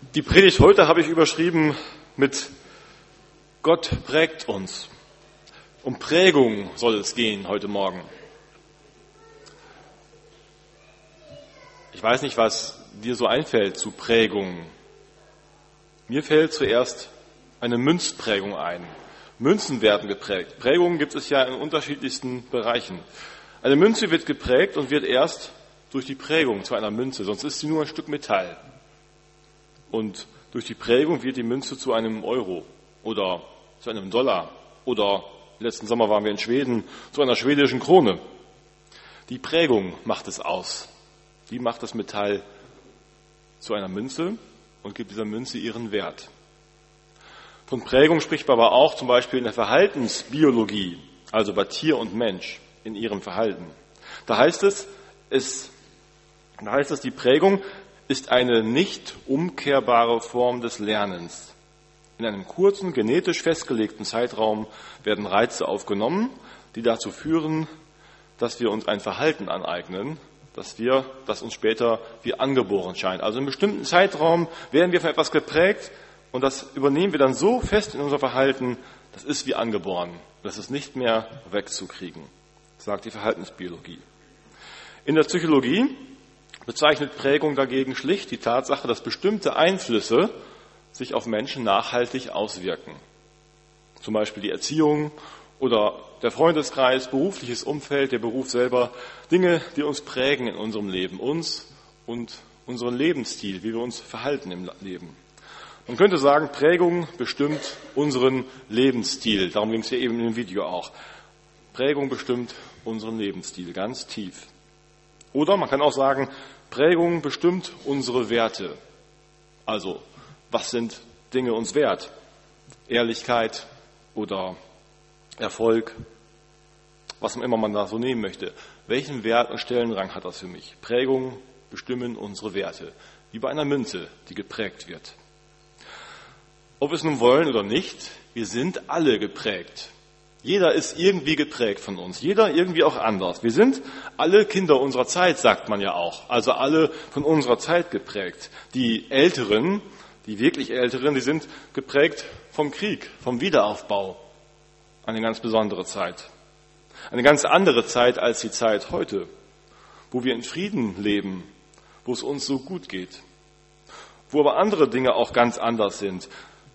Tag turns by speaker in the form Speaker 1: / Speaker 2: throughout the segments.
Speaker 1: Die Predigt heute habe ich überschrieben mit Gott prägt uns. Um Prägung soll es gehen heute Morgen. Ich weiß nicht, was dir so einfällt zu Prägung. Mir fällt zuerst eine Münzprägung ein. Münzen werden geprägt. Prägungen gibt es ja in unterschiedlichsten Bereichen. Eine Münze wird geprägt und wird erst durch die Prägung zu einer Münze, sonst ist sie nur ein Stück Metall. Und durch die Prägung wird die Münze zu einem Euro oder zu einem Dollar oder letzten Sommer waren wir in Schweden zu einer schwedischen Krone. Die Prägung macht es aus. Die macht das Metall zu einer Münze und gibt dieser Münze ihren Wert. Von Prägung spricht man aber auch zum Beispiel in der Verhaltensbiologie, also bei Tier und Mensch in ihrem Verhalten. Da heißt es, es, da heißt es, die Prägung ist eine nicht umkehrbare Form des Lernens. In einem kurzen, genetisch festgelegten Zeitraum werden Reize aufgenommen, die dazu führen, dass wir uns ein Verhalten aneignen, dass wir, das uns später wie angeboren scheint. Also in einem bestimmten Zeitraum werden wir von etwas geprägt und das übernehmen wir dann so fest in unser Verhalten, das ist wie angeboren. Das ist nicht mehr wegzukriegen, sagt die Verhaltensbiologie. In der Psychologie bezeichnet Prägung dagegen schlicht die Tatsache, dass bestimmte Einflüsse sich auf Menschen nachhaltig auswirken. Zum Beispiel die Erziehung oder der Freundeskreis, berufliches Umfeld, der Beruf selber, Dinge, die uns prägen in unserem Leben, uns und unseren Lebensstil, wie wir uns verhalten im Leben. Man könnte sagen, Prägung bestimmt unseren Lebensstil. Darum ging es ja eben im Video auch. Prägung bestimmt unseren Lebensstil ganz tief. Oder man kann auch sagen, Prägung bestimmt unsere Werte. Also, was sind Dinge uns wert? Ehrlichkeit oder Erfolg, was immer man da so nehmen möchte. Welchen Wert und Stellenrang hat das für mich? Prägungen bestimmen unsere Werte, wie bei einer Münze, die geprägt wird. Ob wir es nun wollen oder nicht, wir sind alle geprägt. Jeder ist irgendwie geprägt von uns, jeder irgendwie auch anders. Wir sind alle Kinder unserer Zeit, sagt man ja auch, also alle von unserer Zeit geprägt. Die Älteren, die wirklich Älteren, die sind geprägt vom Krieg, vom Wiederaufbau. Eine ganz besondere Zeit. Eine ganz andere Zeit als die Zeit heute, wo wir in Frieden leben, wo es uns so gut geht, wo aber andere Dinge auch ganz anders sind,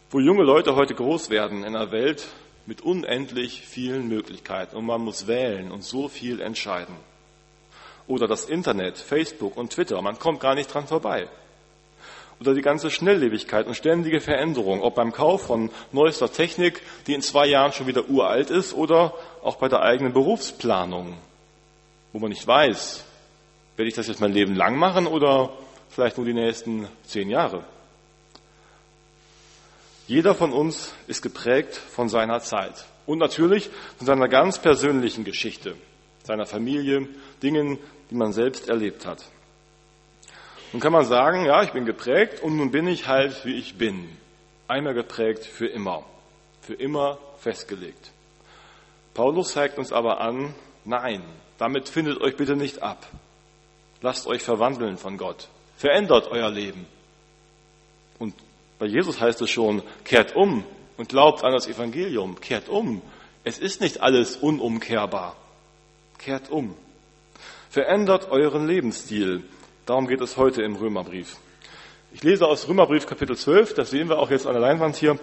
Speaker 1: wo junge Leute heute groß werden in einer Welt, mit unendlich vielen Möglichkeiten und man muss wählen und so viel entscheiden. Oder das Internet, Facebook und Twitter, man kommt gar nicht dran vorbei. Oder die ganze Schnelllebigkeit und ständige Veränderung, ob beim Kauf von neuester Technik, die in zwei Jahren schon wieder uralt ist, oder auch bei der eigenen Berufsplanung, wo man nicht weiß, werde ich das jetzt mein Leben lang machen oder vielleicht nur die nächsten zehn Jahre. Jeder von uns ist geprägt von seiner Zeit und natürlich von seiner ganz persönlichen Geschichte, seiner Familie, Dingen, die man selbst erlebt hat. Nun kann man sagen, ja, ich bin geprägt und nun bin ich halt, wie ich bin. Einmal geprägt für immer, für immer festgelegt. Paulus zeigt uns aber an, nein, damit findet euch bitte nicht ab. Lasst euch verwandeln von Gott. Verändert euer Leben. Und bei Jesus heißt es schon, kehrt um und glaubt an das Evangelium. Kehrt um. Es ist nicht alles unumkehrbar. Kehrt um. Verändert euren Lebensstil. Darum geht es heute im Römerbrief. Ich lese aus Römerbrief Kapitel 12, das sehen wir auch jetzt an der Leinwand hier,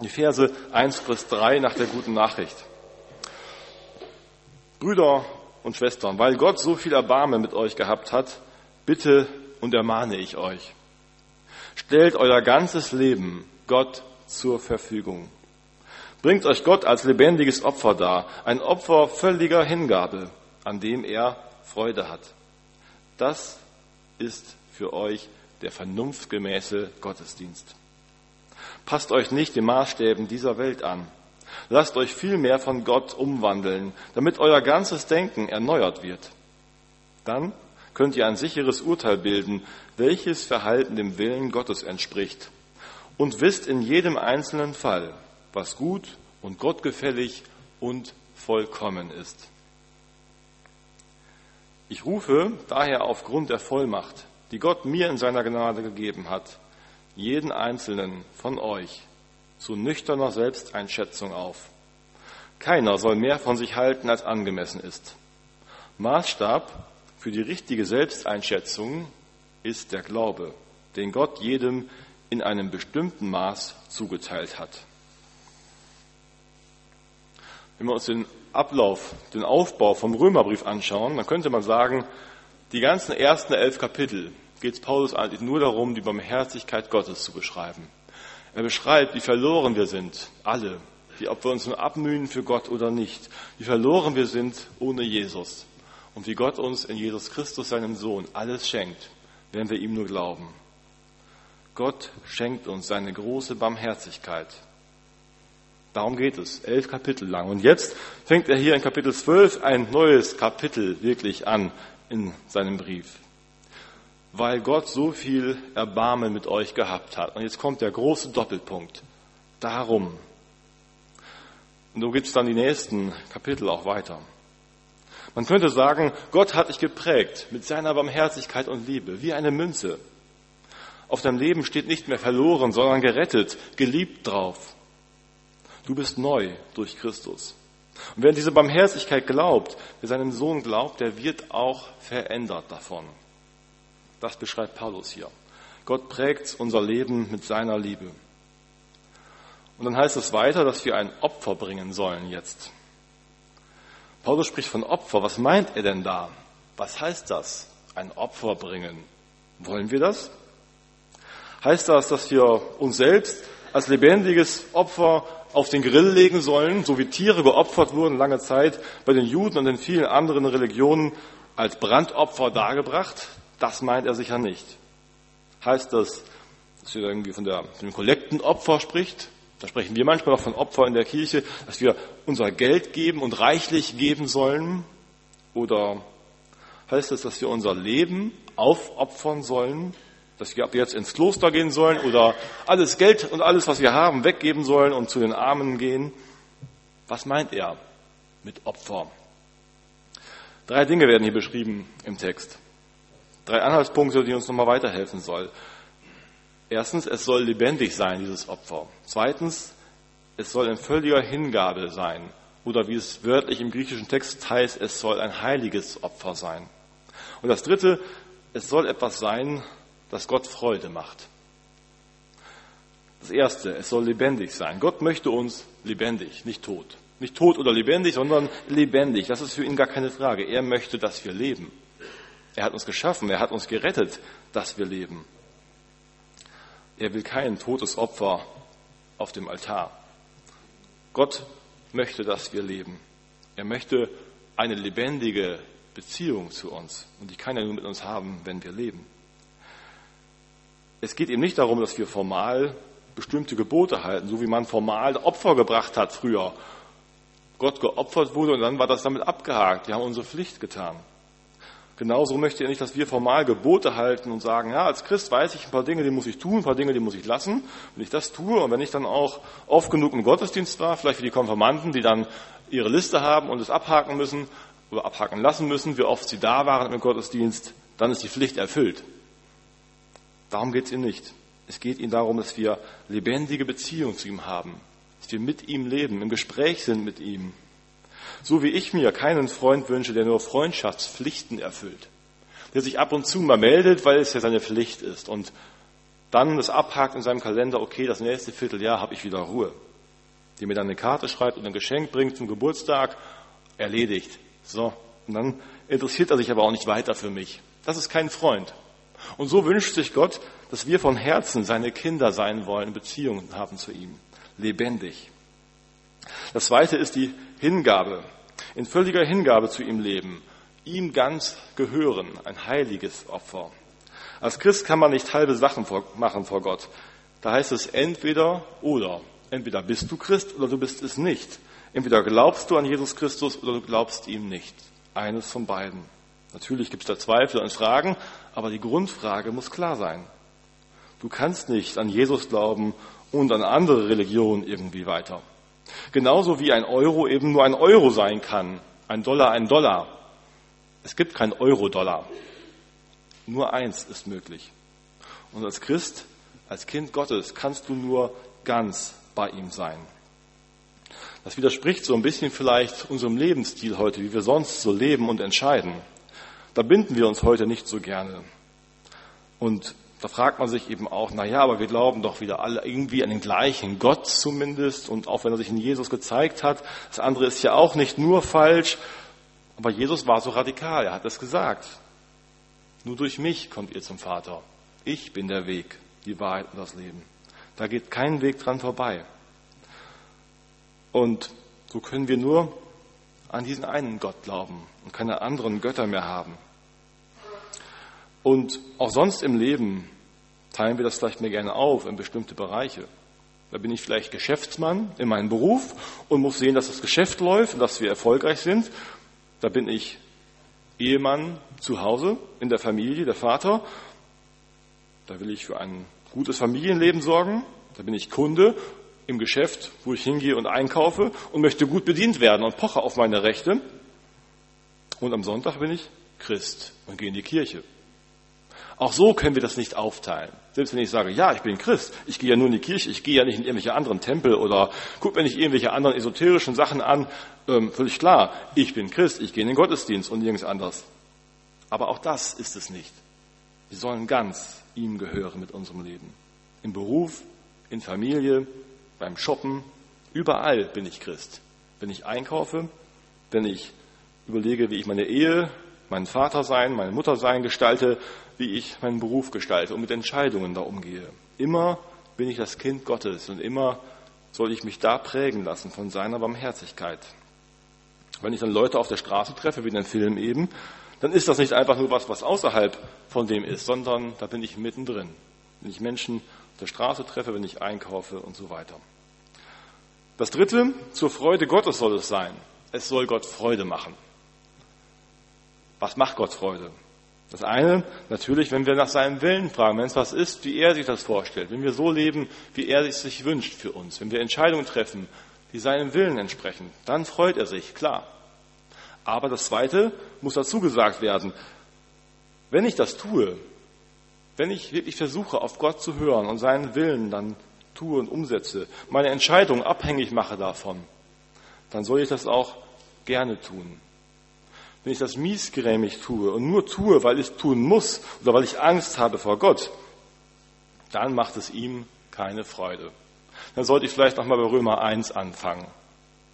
Speaker 1: die Verse 1 bis 3 nach der guten Nachricht. Brüder und Schwestern, weil Gott so viel Erbarmen mit euch gehabt hat, bitte und ermahne ich euch Stellt euer ganzes Leben Gott zur Verfügung. Bringt euch Gott als lebendiges Opfer dar, ein Opfer völliger Hingabe, an dem er Freude hat. Das ist für euch der vernunftgemäße Gottesdienst. Passt euch nicht den Maßstäben dieser Welt an. Lasst euch vielmehr von Gott umwandeln, damit euer ganzes Denken erneuert wird. Dann könnt ihr ein sicheres Urteil bilden, welches Verhalten dem Willen Gottes entspricht und wisst in jedem einzelnen Fall, was gut und gottgefällig und vollkommen ist. Ich rufe daher aufgrund der Vollmacht, die Gott mir in seiner Gnade gegeben hat, jeden einzelnen von euch zu nüchterner Selbsteinschätzung auf. Keiner soll mehr von sich halten, als angemessen ist. Maßstab für die richtige Selbsteinschätzung ist der Glaube, den Gott jedem in einem bestimmten Maß zugeteilt hat. Wenn wir uns den Ablauf, den Aufbau vom Römerbrief anschauen, dann könnte man sagen, die ganzen ersten elf Kapitel geht es Paulus eigentlich nur darum, die Barmherzigkeit Gottes zu beschreiben. Er beschreibt, wie verloren wir sind, alle, wie ob wir uns nur abmühen für Gott oder nicht, wie verloren wir sind ohne Jesus und wie Gott uns in Jesus Christus, seinem Sohn, alles schenkt, wenn wir ihm nur glauben. Gott schenkt uns seine große Barmherzigkeit. Darum geht es, elf Kapitel lang. Und jetzt fängt er hier in Kapitel 12 ein neues Kapitel wirklich an in seinem Brief. Weil Gott so viel Erbarmen mit euch gehabt hat. Und jetzt kommt der große Doppelpunkt. Darum. Und so gibt es dann die nächsten Kapitel auch weiter. Man könnte sagen, Gott hat dich geprägt mit seiner Barmherzigkeit und Liebe, wie eine Münze. Auf deinem Leben steht nicht mehr verloren, sondern gerettet, geliebt drauf. Du bist neu durch Christus. Und wer diese Barmherzigkeit glaubt, wer seinem Sohn glaubt, der wird auch verändert davon. Das beschreibt Paulus hier. Gott prägt unser Leben mit seiner Liebe. Und dann heißt es weiter, dass wir ein Opfer bringen sollen jetzt. Paulus spricht von Opfer. Was meint er denn da? Was heißt das? Ein Opfer bringen. Wollen wir das? Heißt das, dass wir uns selbst als lebendiges Opfer auf den Grill legen sollen, so wie Tiere geopfert wurden lange Zeit bei den Juden und den vielen anderen Religionen als Brandopfer dargebracht? Das meint er sicher nicht. Heißt das, dass er irgendwie von, der, von dem Kollektenopfer spricht? Da sprechen wir manchmal auch von Opfer in der Kirche, dass wir unser Geld geben und reichlich geben sollen. Oder heißt es, dass wir unser Leben aufopfern sollen, dass wir ab jetzt ins Kloster gehen sollen oder alles Geld und alles, was wir haben, weggeben sollen und zu den Armen gehen? Was meint er mit Opfer? Drei Dinge werden hier beschrieben im Text. Drei Anhaltspunkte, die uns nochmal weiterhelfen sollen. Erstens, es soll lebendig sein, dieses Opfer. Zweitens, es soll in völliger Hingabe sein. Oder wie es wörtlich im griechischen Text heißt, es soll ein heiliges Opfer sein. Und das Dritte, es soll etwas sein, das Gott Freude macht. Das Erste, es soll lebendig sein. Gott möchte uns lebendig, nicht tot. Nicht tot oder lebendig, sondern lebendig. Das ist für ihn gar keine Frage. Er möchte, dass wir leben. Er hat uns geschaffen, er hat uns gerettet, dass wir leben. Er will kein totes Opfer auf dem Altar. Gott möchte, dass wir leben. Er möchte eine lebendige Beziehung zu uns. Und die kann er nur mit uns haben, wenn wir leben. Es geht ihm nicht darum, dass wir formal bestimmte Gebote halten, so wie man formal Opfer gebracht hat früher. Gott geopfert wurde und dann war das damit abgehakt. Wir haben unsere Pflicht getan. Genauso möchte er nicht, dass wir formal Gebote halten und sagen, ja, als Christ weiß ich ein paar Dinge, die muss ich tun, ein paar Dinge, die muss ich lassen. Wenn ich das tue und wenn ich dann auch oft genug im Gottesdienst war, vielleicht wie die Konfirmanden, die dann ihre Liste haben und es abhaken müssen oder abhaken lassen müssen, wie oft sie da waren im Gottesdienst, dann ist die Pflicht erfüllt. Darum geht es ihm nicht. Es geht ihm darum, dass wir lebendige Beziehung zu ihm haben, dass wir mit ihm leben, im Gespräch sind mit ihm, so wie ich mir keinen Freund wünsche, der nur Freundschaftspflichten erfüllt. Der sich ab und zu mal meldet, weil es ja seine Pflicht ist. Und dann das abhakt in seinem Kalender, okay, das nächste Vierteljahr habe ich wieder Ruhe. Der mir dann eine Karte schreibt und ein Geschenk bringt zum Geburtstag, erledigt. So. Und dann interessiert er sich aber auch nicht weiter für mich. Das ist kein Freund. Und so wünscht sich Gott, dass wir von Herzen seine Kinder sein wollen, Beziehungen haben zu ihm. Lebendig. Das zweite ist die Hingabe in völliger Hingabe zu ihm leben, ihm ganz gehören, ein heiliges Opfer. Als Christ kann man nicht halbe Sachen machen vor Gott. Da heißt es entweder oder. Entweder bist du Christ oder du bist es nicht. Entweder glaubst du an Jesus Christus oder du glaubst ihm nicht. Eines von beiden. Natürlich gibt es da Zweifel und Fragen, aber die Grundfrage muss klar sein. Du kannst nicht an Jesus glauben und an andere Religionen irgendwie weiter. Genauso wie ein Euro eben nur ein Euro sein kann. Ein Dollar ein Dollar. Es gibt kein Euro-Dollar. Nur eins ist möglich. Und als Christ Als Kind Gottes kannst du nur ganz bei ihm sein. Das widerspricht so ein bisschen vielleicht unserem Lebensstil heute, wie wir sonst so leben und entscheiden. Da binden wir uns heute nicht so gerne. Und da fragt man sich eben auch, na ja, aber wir glauben doch wieder alle irgendwie an den gleichen Gott zumindest. Und auch wenn er sich in Jesus gezeigt hat, das andere ist ja auch nicht nur falsch. Aber Jesus war so radikal, er hat es gesagt. Nur durch mich kommt ihr zum Vater. Ich bin der Weg, die Wahrheit und das Leben. Da geht kein Weg dran vorbei. Und so können wir nur an diesen einen Gott glauben und keine anderen Götter mehr haben. Und auch sonst im Leben teilen wir das vielleicht mehr gerne auf in bestimmte Bereiche. Da bin ich vielleicht Geschäftsmann in meinem Beruf und muss sehen, dass das Geschäft läuft und dass wir erfolgreich sind. Da bin ich Ehemann zu Hause, in der Familie, der Vater. Da will ich für ein gutes Familienleben sorgen. Da bin ich Kunde im Geschäft, wo ich hingehe und einkaufe und möchte gut bedient werden und poche auf meine Rechte. Und am Sonntag bin ich Christ und gehe in die Kirche. Auch so können wir das nicht aufteilen. Selbst wenn ich sage, ja, ich bin Christ, ich gehe ja nur in die Kirche, ich gehe ja nicht in irgendwelche anderen Tempel oder gucke mir nicht irgendwelche anderen esoterischen Sachen an, ähm, völlig klar, ich bin Christ, ich gehe in den Gottesdienst und nirgends anders. Aber auch das ist es nicht. Wir sollen ganz ihm gehören mit unserem Leben. Im Beruf, in Familie, beim Shoppen, überall bin ich Christ. Wenn ich einkaufe, wenn ich überlege, wie ich meine Ehe, meinen Vater sein, meine Mutter sein gestalte, wie ich meinen Beruf gestalte und mit Entscheidungen da umgehe. Immer bin ich das Kind Gottes und immer soll ich mich da prägen lassen von seiner Barmherzigkeit. Wenn ich dann Leute auf der Straße treffe, wie in dem Film eben, dann ist das nicht einfach nur was, was außerhalb von dem ist, sondern da bin ich mittendrin. Wenn ich Menschen auf der Straße treffe, wenn ich einkaufe und so weiter. Das dritte, zur Freude Gottes soll es sein. Es soll Gott Freude machen. Was macht Gott Freude? Das eine, natürlich, wenn wir nach seinem Willen fragen, wenn es was ist, wie er sich das vorstellt, wenn wir so leben, wie er es sich wünscht für uns, wenn wir Entscheidungen treffen, die seinem Willen entsprechen, dann freut er sich, klar. Aber das zweite muss dazu gesagt werden, wenn ich das tue, wenn ich wirklich versuche, auf Gott zu hören und seinen Willen dann tue und umsetze, meine Entscheidung abhängig mache davon, dann soll ich das auch gerne tun. Wenn ich das miesgrämig tue und nur tue, weil ich es tun muss oder weil ich Angst habe vor Gott, dann macht es ihm keine Freude. Dann sollte ich vielleicht nochmal bei Römer 1 anfangen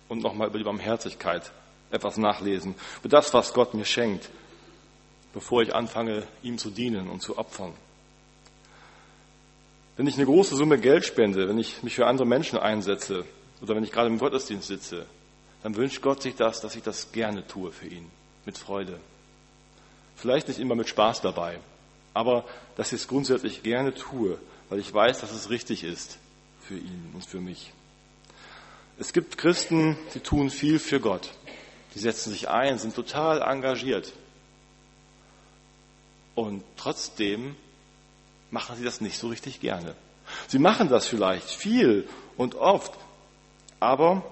Speaker 1: und nochmal über die Barmherzigkeit etwas nachlesen, über das, was Gott mir schenkt, bevor ich anfange, ihm zu dienen und zu opfern. Wenn ich eine große Summe Geld spende, wenn ich mich für andere Menschen einsetze oder wenn ich gerade im Gottesdienst sitze, dann wünscht Gott sich das, dass ich das gerne tue für ihn mit Freude. Vielleicht nicht immer mit Spaß dabei, aber dass ich es grundsätzlich gerne tue, weil ich weiß, dass es richtig ist für ihn und für mich. Es gibt Christen, die tun viel für Gott. Die setzen sich ein, sind total engagiert. Und trotzdem machen sie das nicht so richtig gerne. Sie machen das vielleicht viel und oft, aber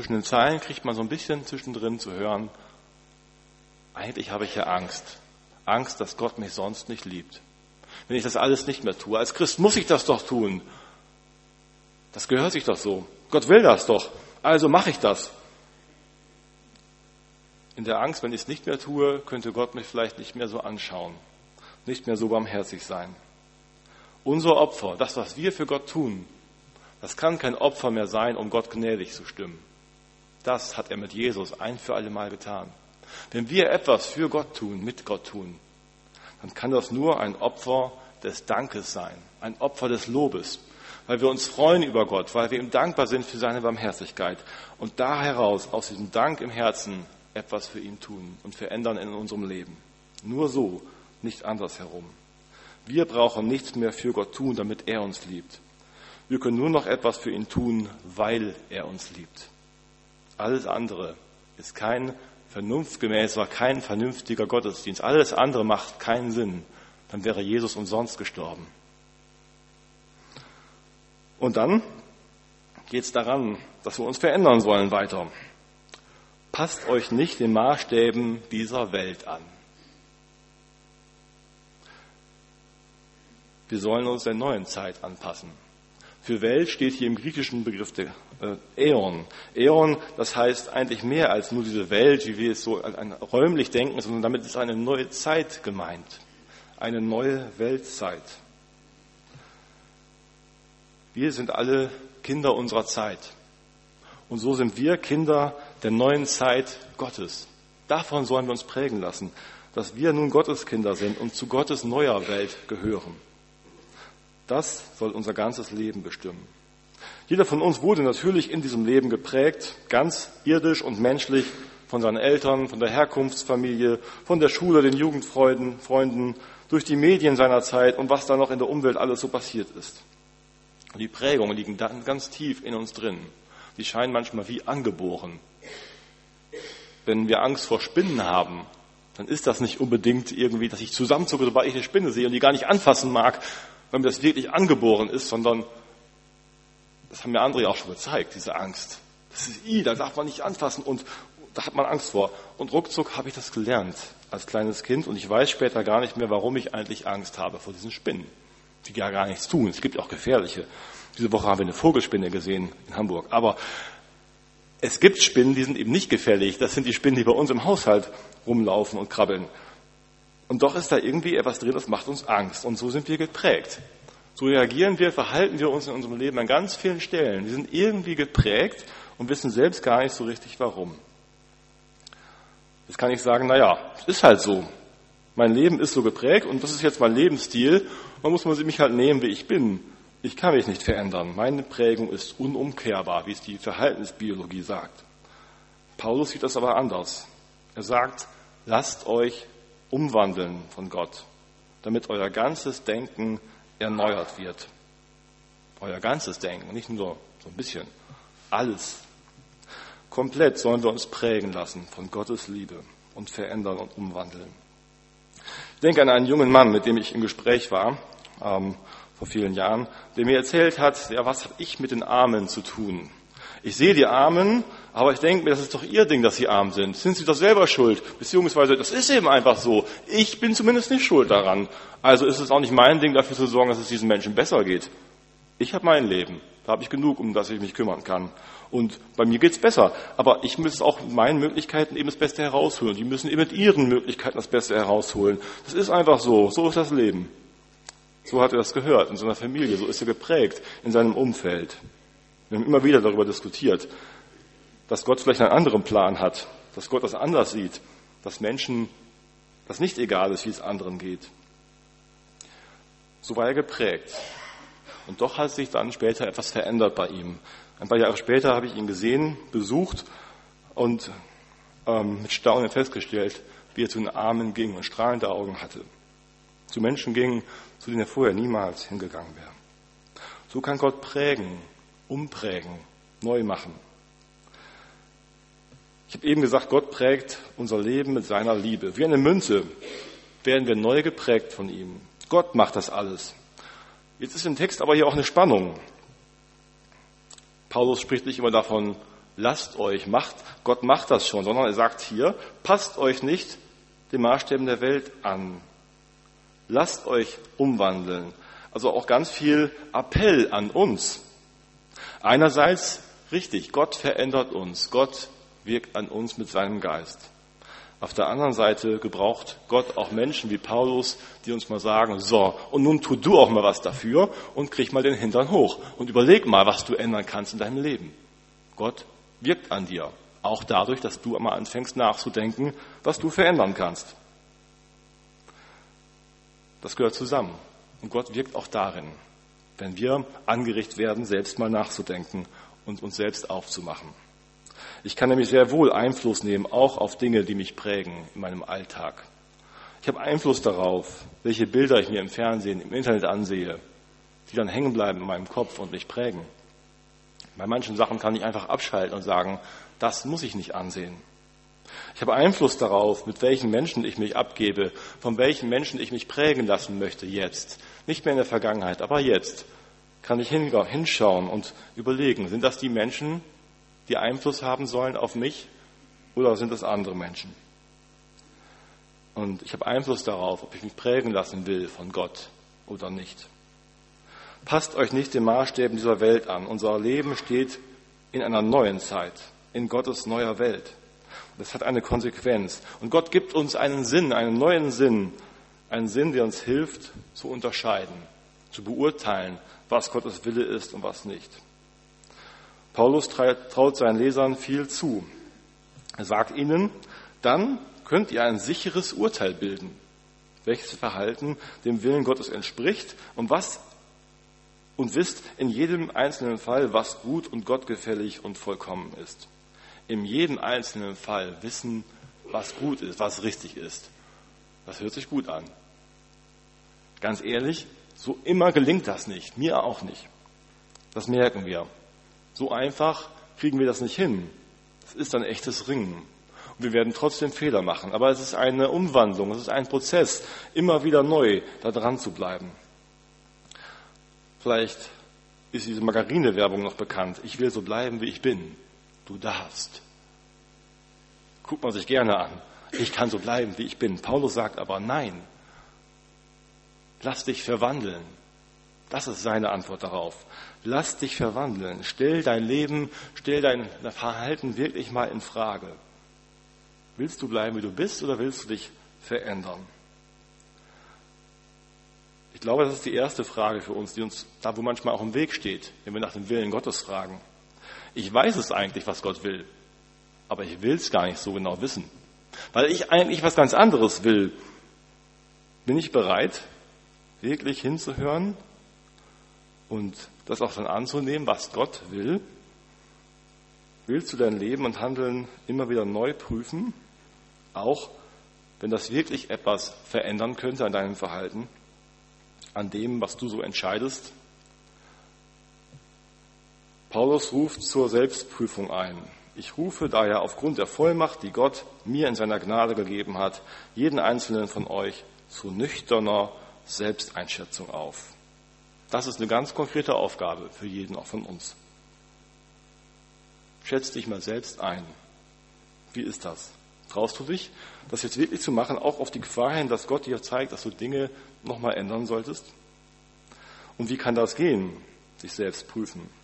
Speaker 1: zwischen den Zeilen kriegt man so ein bisschen zwischendrin zu hören, eigentlich habe ich ja Angst. Angst, dass Gott mich sonst nicht liebt. Wenn ich das alles nicht mehr tue. Als Christ muss ich das doch tun. Das gehört sich doch so. Gott will das doch. Also mache ich das. In der Angst, wenn ich es nicht mehr tue, könnte Gott mich vielleicht nicht mehr so anschauen, nicht mehr so barmherzig sein. Unser Opfer, das, was wir für Gott tun, das kann kein Opfer mehr sein, um Gott gnädig zu stimmen. Das hat er mit Jesus ein für alle Mal getan. Wenn wir etwas für Gott tun, mit Gott tun, dann kann das nur ein Opfer des Dankes sein, ein Opfer des Lobes, weil wir uns freuen über Gott, weil wir ihm dankbar sind für seine Barmherzigkeit und da heraus aus diesem Dank im Herzen etwas für ihn tun und verändern in unserem Leben. Nur so, nicht andersherum. Wir brauchen nichts mehr für Gott tun, damit er uns liebt. Wir können nur noch etwas für ihn tun, weil er uns liebt. Alles andere ist kein vernunftgemäßer, kein vernünftiger Gottesdienst. Alles andere macht keinen Sinn. Dann wäre Jesus umsonst gestorben. Und dann geht es daran, dass wir uns verändern sollen weiter. Passt euch nicht den Maßstäben dieser Welt an. Wir sollen uns der neuen Zeit anpassen. Für Welt steht hier im griechischen Begriff der äh, Äon. Äon, das heißt eigentlich mehr als nur diese Welt, wie wir es so an, räumlich denken, sondern damit ist eine neue Zeit gemeint. Eine neue Weltzeit. Wir sind alle Kinder unserer Zeit. Und so sind wir Kinder der neuen Zeit Gottes. Davon sollen wir uns prägen lassen, dass wir nun Gottes Kinder sind und zu Gottes neuer Welt gehören. Das soll unser ganzes Leben bestimmen. Jeder von uns wurde natürlich in diesem Leben geprägt, ganz irdisch und menschlich, von seinen Eltern, von der Herkunftsfamilie, von der Schule, den Jugendfreunden, Freunden, durch die Medien seiner Zeit und was da noch in der Umwelt alles so passiert ist. Die Prägungen liegen dann ganz tief in uns drin. Die scheinen manchmal wie angeboren. Wenn wir Angst vor Spinnen haben, dann ist das nicht unbedingt irgendwie, dass ich zusammenzucke, sobald ich eine Spinne sehe und die gar nicht anfassen mag, wenn mir das wirklich angeboren ist, sondern das haben mir andere auch schon gezeigt, diese Angst. Das ist I, da darf man nicht anfassen und da hat man Angst vor. Und ruckzuck habe ich das gelernt als kleines Kind und ich weiß später gar nicht mehr, warum ich eigentlich Angst habe vor diesen Spinnen die ja gar nichts tun. Es gibt auch gefährliche. Diese Woche haben wir eine Vogelspinne gesehen in Hamburg. Aber es gibt Spinnen, die sind eben nicht gefährlich. Das sind die Spinnen, die bei uns im Haushalt rumlaufen und krabbeln. Und doch ist da irgendwie etwas drin, das macht uns Angst. Und so sind wir geprägt. So reagieren wir, verhalten wir uns in unserem Leben an ganz vielen Stellen. Wir sind irgendwie geprägt und wissen selbst gar nicht so richtig warum. Jetzt kann ich sagen, na ja, es ist halt so. Mein Leben ist so geprägt und das ist jetzt mein Lebensstil man muss man mich halt nehmen, wie ich bin. Ich kann mich nicht verändern. Meine Prägung ist unumkehrbar, wie es die Verhaltensbiologie sagt. Paulus sieht das aber anders. Er sagt, lasst euch umwandeln von Gott, damit euer ganzes Denken erneuert wird. Euer ganzes Denken, nicht nur so ein bisschen, alles. Komplett sollen wir uns prägen lassen von Gottes Liebe und verändern und umwandeln. Ich denke an einen jungen Mann, mit dem ich im Gespräch war ähm, vor vielen Jahren, der mir erzählt hat, ja, was habe ich mit den Armen zu tun? Ich sehe die Armen, aber ich denke mir, das ist doch ihr Ding, dass sie arm sind. Sind sie doch selber schuld? Beziehungsweise, das ist eben einfach so. Ich bin zumindest nicht schuld daran. Also ist es auch nicht mein Ding, dafür zu sorgen, dass es diesen Menschen besser geht. Ich habe mein Leben. Da habe ich genug, um das ich mich kümmern kann. Und bei mir geht's besser. Aber ich muss auch mit meinen Möglichkeiten eben das Beste herausholen. Die müssen eben mit ihren Möglichkeiten das Beste herausholen. Das ist einfach so. So ist das Leben. So hat er das gehört in seiner Familie, so ist er geprägt in seinem Umfeld. Wir haben immer wieder darüber diskutiert, dass Gott vielleicht einen anderen Plan hat, dass Gott das anders sieht, dass Menschen das nicht egal ist, wie es anderen geht. So war er geprägt. Und doch hat sich dann später etwas verändert bei ihm. Ein paar Jahre später habe ich ihn gesehen, besucht und ähm, mit Staunen festgestellt, wie er zu den Armen ging und strahlende Augen hatte. Zu Menschen ging, zu denen er vorher niemals hingegangen wäre. So kann Gott prägen, umprägen, neu machen. Ich habe eben gesagt, Gott prägt unser Leben mit seiner Liebe. Wie eine Münze werden wir neu geprägt von ihm. Gott macht das alles. Jetzt ist im Text aber hier auch eine Spannung. Paulus spricht nicht immer davon, lasst euch, macht, Gott macht das schon, sondern er sagt hier, passt euch nicht den Maßstäben der Welt an. Lasst euch umwandeln. Also auch ganz viel Appell an uns. Einerseits richtig, Gott verändert uns. Gott wirkt an uns mit seinem Geist. Auf der anderen Seite gebraucht Gott auch Menschen wie Paulus, die uns mal sagen, so, und nun tu du auch mal was dafür und krieg mal den Hintern hoch und überleg mal, was du ändern kannst in deinem Leben. Gott wirkt an dir, auch dadurch, dass du einmal anfängst nachzudenken, was du verändern kannst. Das gehört zusammen. Und Gott wirkt auch darin, wenn wir angerichtet werden, selbst mal nachzudenken und uns selbst aufzumachen. Ich kann nämlich sehr wohl Einfluss nehmen, auch auf Dinge, die mich prägen in meinem Alltag. Ich habe Einfluss darauf, welche Bilder ich mir im Fernsehen, im Internet ansehe, die dann hängen bleiben in meinem Kopf und mich prägen. Bei manchen Sachen kann ich einfach abschalten und sagen, das muss ich nicht ansehen. Ich habe Einfluss darauf, mit welchen Menschen ich mich abgebe, von welchen Menschen ich mich prägen lassen möchte jetzt. Nicht mehr in der Vergangenheit, aber jetzt kann ich hinschauen und überlegen, sind das die Menschen, die Einfluss haben sollen auf mich oder sind das andere Menschen? Und ich habe Einfluss darauf, ob ich mich prägen lassen will von Gott oder nicht. Passt euch nicht den Maßstäben dieser Welt an. Unser Leben steht in einer neuen Zeit, in Gottes neuer Welt. Das hat eine Konsequenz. Und Gott gibt uns einen Sinn, einen neuen Sinn, einen Sinn, der uns hilft zu unterscheiden, zu beurteilen, was Gottes Wille ist und was nicht. Paulus traut seinen Lesern viel zu. Er sagt ihnen, dann könnt ihr ein sicheres Urteil bilden, welches Verhalten dem Willen Gottes entspricht und was und wisst in jedem einzelnen Fall, was gut und gottgefällig und vollkommen ist. In jedem einzelnen Fall wissen, was gut ist, was richtig ist. Das hört sich gut an. Ganz ehrlich, so immer gelingt das nicht. Mir auch nicht. Das merken wir. So einfach kriegen wir das nicht hin. Es ist ein echtes Ringen. Und wir werden trotzdem Fehler machen. Aber es ist eine Umwandlung, es ist ein Prozess, immer wieder neu da dran zu bleiben. Vielleicht ist diese Margarine-Werbung noch bekannt. Ich will so bleiben, wie ich bin. Du darfst. Guckt man sich gerne an. Ich kann so bleiben, wie ich bin. Paulus sagt aber nein. Lass dich verwandeln. Das ist seine Antwort darauf. Lass dich verwandeln. Stell dein Leben, stell dein Verhalten wirklich mal in Frage. Willst du bleiben, wie du bist, oder willst du dich verändern? Ich glaube, das ist die erste Frage für uns, die uns da wo manchmal auch im Weg steht, wenn wir nach dem Willen Gottes fragen. Ich weiß es eigentlich, was Gott will, aber ich will es gar nicht so genau wissen. Weil ich eigentlich was ganz anderes will. Bin ich bereit, wirklich hinzuhören und das auch dann anzunehmen, was Gott will? Willst du dein Leben und Handeln immer wieder neu prüfen, auch wenn das wirklich etwas verändern könnte an deinem Verhalten, an dem, was du so entscheidest? Paulus ruft zur Selbstprüfung ein. Ich rufe daher aufgrund der Vollmacht, die Gott mir in seiner Gnade gegeben hat, jeden einzelnen von euch zu nüchterner Selbsteinschätzung auf. Das ist eine ganz konkrete Aufgabe für jeden auch von uns. Schätz dich mal selbst ein. Wie ist das? Traust du dich, das jetzt wirklich zu machen, auch auf die Gefahr hin, dass Gott dir zeigt, dass du Dinge nochmal ändern solltest? Und wie kann das gehen? Sich selbst prüfen.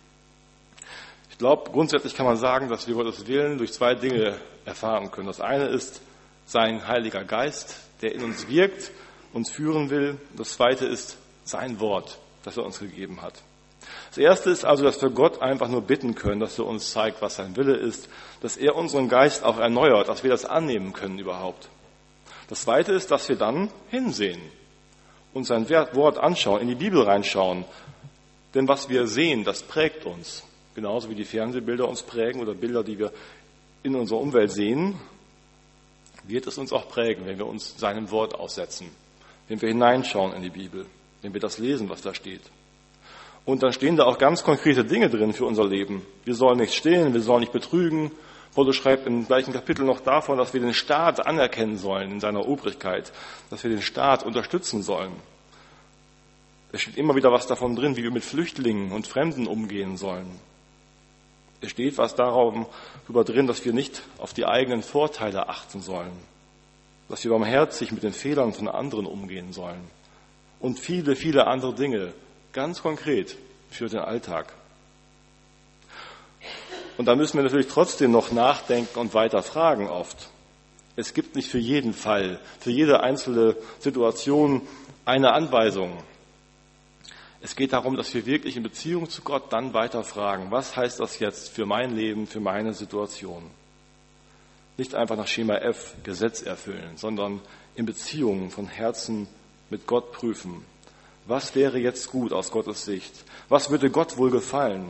Speaker 1: Ich glaube, grundsätzlich kann man sagen, dass wir Gottes Willen durch zwei Dinge erfahren können. Das eine ist sein Heiliger Geist, der in uns wirkt uns führen will. Das zweite ist sein Wort, das er uns gegeben hat. Das erste ist also, dass wir Gott einfach nur bitten können, dass er uns zeigt, was sein Wille ist, dass er unseren Geist auch erneuert, dass wir das annehmen können überhaupt. Das zweite ist, dass wir dann hinsehen und sein Wort anschauen, in die Bibel reinschauen. Denn was wir sehen, das prägt uns. Genauso wie die Fernsehbilder uns prägen oder Bilder, die wir in unserer Umwelt sehen, wird es uns auch prägen, wenn wir uns seinem Wort aussetzen wenn wir hineinschauen in die Bibel, wenn wir das lesen, was da steht. Und dann stehen da auch ganz konkrete Dinge drin für unser Leben. Wir sollen nicht stehlen, wir sollen nicht betrügen. Paulus schreibt im gleichen Kapitel noch davon, dass wir den Staat anerkennen sollen in seiner Obrigkeit, dass wir den Staat unterstützen sollen. Es steht immer wieder was davon drin, wie wir mit Flüchtlingen und Fremden umgehen sollen. Es steht was darüber drin, dass wir nicht auf die eigenen Vorteile achten sollen, dass wir barmherzig mit den Fehlern von anderen umgehen sollen. Und viele, viele andere Dinge, ganz konkret für den Alltag. Und da müssen wir natürlich trotzdem noch nachdenken und weiter fragen oft. Es gibt nicht für jeden Fall, für jede einzelne Situation eine Anweisung. Es geht darum, dass wir wirklich in Beziehung zu Gott dann weiter fragen, was heißt das jetzt für mein Leben, für meine Situation? nicht einfach nach Schema F Gesetz erfüllen, sondern in Beziehungen von Herzen mit Gott prüfen. Was wäre jetzt gut aus Gottes Sicht? Was würde Gott wohl gefallen?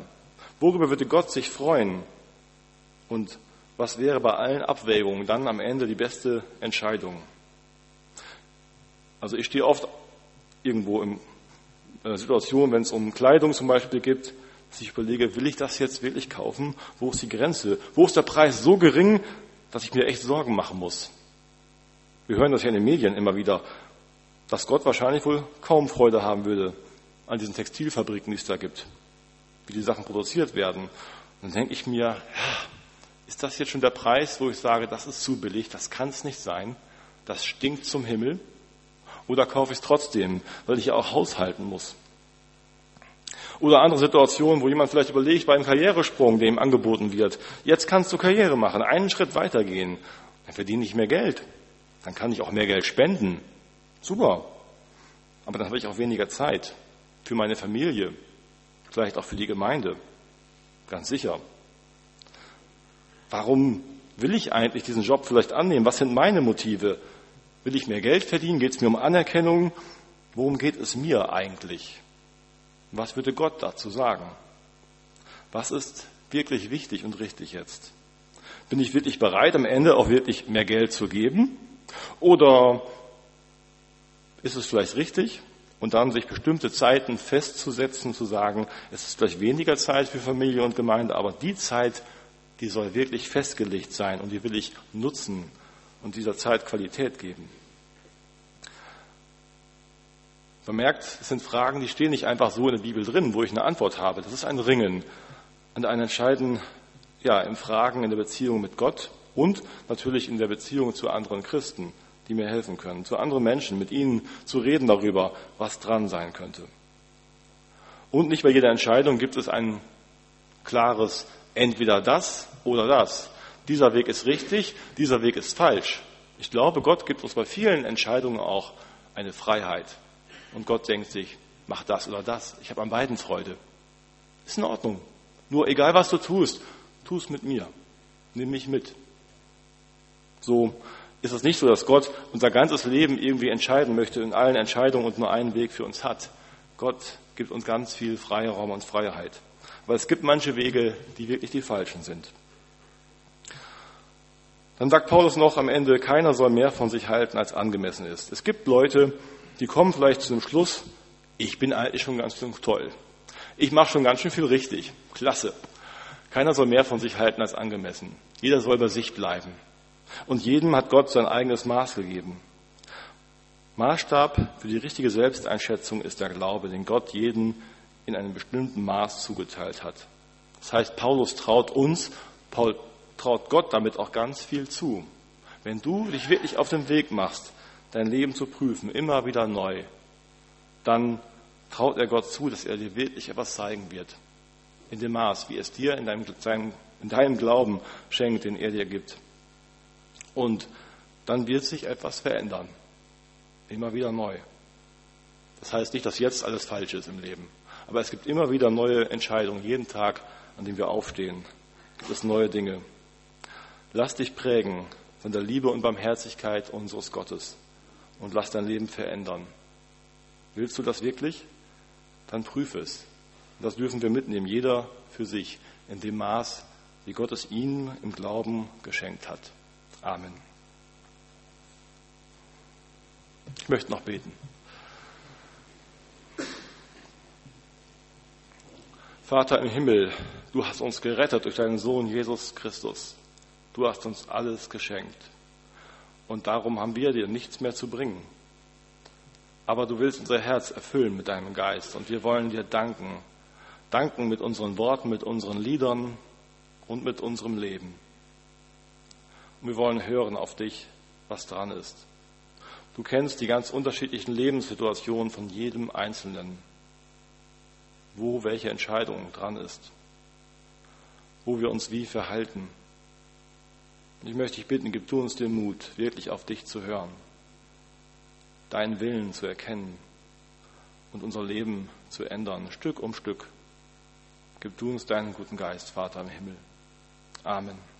Speaker 1: Worüber würde Gott sich freuen? Und was wäre bei allen Abwägungen dann am Ende die beste Entscheidung? Also ich stehe oft irgendwo einer Situation, wenn es um Kleidung zum Beispiel geht, dass ich überlege, will ich das jetzt wirklich kaufen? Wo ist die Grenze? Wo ist der Preis so gering, dass ich mir echt Sorgen machen muss. Wir hören das ja in den Medien immer wieder, dass Gott wahrscheinlich wohl kaum Freude haben würde an diesen Textilfabriken, die es da gibt, wie die Sachen produziert werden. Und dann denke ich mir, ja, ist das jetzt schon der Preis, wo ich sage, das ist zu billig, das kann es nicht sein, das stinkt zum Himmel? Oder kaufe ich es trotzdem, weil ich ja auch haushalten muss? Oder andere Situationen, wo jemand vielleicht überlegt, bei einem Karrieresprung, der ihm angeboten wird, jetzt kannst du Karriere machen, einen Schritt weitergehen, dann verdiene ich mehr Geld, dann kann ich auch mehr Geld spenden. Super. Aber dann habe ich auch weniger Zeit für meine Familie, vielleicht auch für die Gemeinde. Ganz sicher. Warum will ich eigentlich diesen Job vielleicht annehmen? Was sind meine Motive? Will ich mehr Geld verdienen? Geht es mir um Anerkennung? Worum geht es mir eigentlich? Was würde Gott dazu sagen? Was ist wirklich wichtig und richtig jetzt? Bin ich wirklich bereit, am Ende auch wirklich mehr Geld zu geben? Oder ist es vielleicht richtig und dann sich bestimmte Zeiten festzusetzen, zu sagen, es ist vielleicht weniger Zeit für Familie und Gemeinde, aber die Zeit, die soll wirklich festgelegt sein und die will ich nutzen und dieser Zeit Qualität geben. Man merkt, es sind Fragen, die stehen nicht einfach so in der Bibel drin, wo ich eine Antwort habe. Das ist ein Ringen und ein Entscheiden ja, im Fragen in der Beziehung mit Gott und natürlich in der Beziehung zu anderen Christen, die mir helfen können, zu anderen Menschen, mit ihnen zu reden darüber, was dran sein könnte. Und nicht bei jeder Entscheidung gibt es ein klares entweder das oder das. Dieser Weg ist richtig, dieser Weg ist falsch. Ich glaube, Gott gibt uns bei vielen Entscheidungen auch eine Freiheit. Und Gott denkt sich, mach das oder das. Ich habe an beiden Freude. Ist in Ordnung. Nur egal was du tust, tu es mit mir. Nimm mich mit. So ist es nicht so, dass Gott unser ganzes Leben irgendwie entscheiden möchte in allen Entscheidungen und nur einen Weg für uns hat. Gott gibt uns ganz viel Freiraum und Freiheit. Aber es gibt manche Wege, die wirklich die falschen sind. Dann sagt Paulus noch am Ende, keiner soll mehr von sich halten, als angemessen ist. Es gibt Leute, die kommen vielleicht zu dem Schluss, ich bin eigentlich schon ganz schön toll. Ich mache schon ganz schön viel richtig. Klasse. Keiner soll mehr von sich halten als angemessen. Jeder soll bei sich bleiben. Und jedem hat Gott sein eigenes Maß gegeben. Maßstab für die richtige Selbsteinschätzung ist der Glaube, den Gott jeden in einem bestimmten Maß zugeteilt hat. Das heißt, Paulus traut uns, Paul traut Gott damit auch ganz viel zu. Wenn du dich wirklich auf den Weg machst, dein Leben zu prüfen, immer wieder neu, dann traut er Gott zu, dass er dir wirklich etwas zeigen wird. In dem Maß, wie es dir in deinem, in deinem Glauben schenkt, den er dir gibt. Und dann wird sich etwas verändern. Immer wieder neu. Das heißt nicht, dass jetzt alles falsch ist im Leben. Aber es gibt immer wieder neue Entscheidungen. Jeden Tag, an dem wir aufstehen, gibt es neue Dinge. Lass dich prägen von der Liebe und Barmherzigkeit unseres Gottes und lass dein Leben verändern. Willst du das wirklich? Dann prüfe es. Das dürfen wir mitnehmen, jeder für sich, in dem Maß, wie Gott es ihnen im Glauben geschenkt hat. Amen. Ich möchte noch beten. Vater im Himmel, du hast uns gerettet durch deinen Sohn Jesus Christus. Du hast uns alles geschenkt. Und darum haben wir dir nichts mehr zu bringen. Aber du willst unser Herz erfüllen mit deinem Geist und wir wollen dir danken. Danken mit unseren Worten, mit unseren Liedern und mit unserem Leben. Und wir wollen hören auf dich, was dran ist. Du kennst die ganz unterschiedlichen Lebenssituationen von jedem Einzelnen, wo welche Entscheidung dran ist, wo wir uns wie verhalten. Ich möchte dich bitten, gib du uns den Mut, wirklich auf dich zu hören, deinen Willen zu erkennen und unser Leben zu ändern, Stück um Stück. Gib du uns deinen guten Geist, Vater im Himmel. Amen.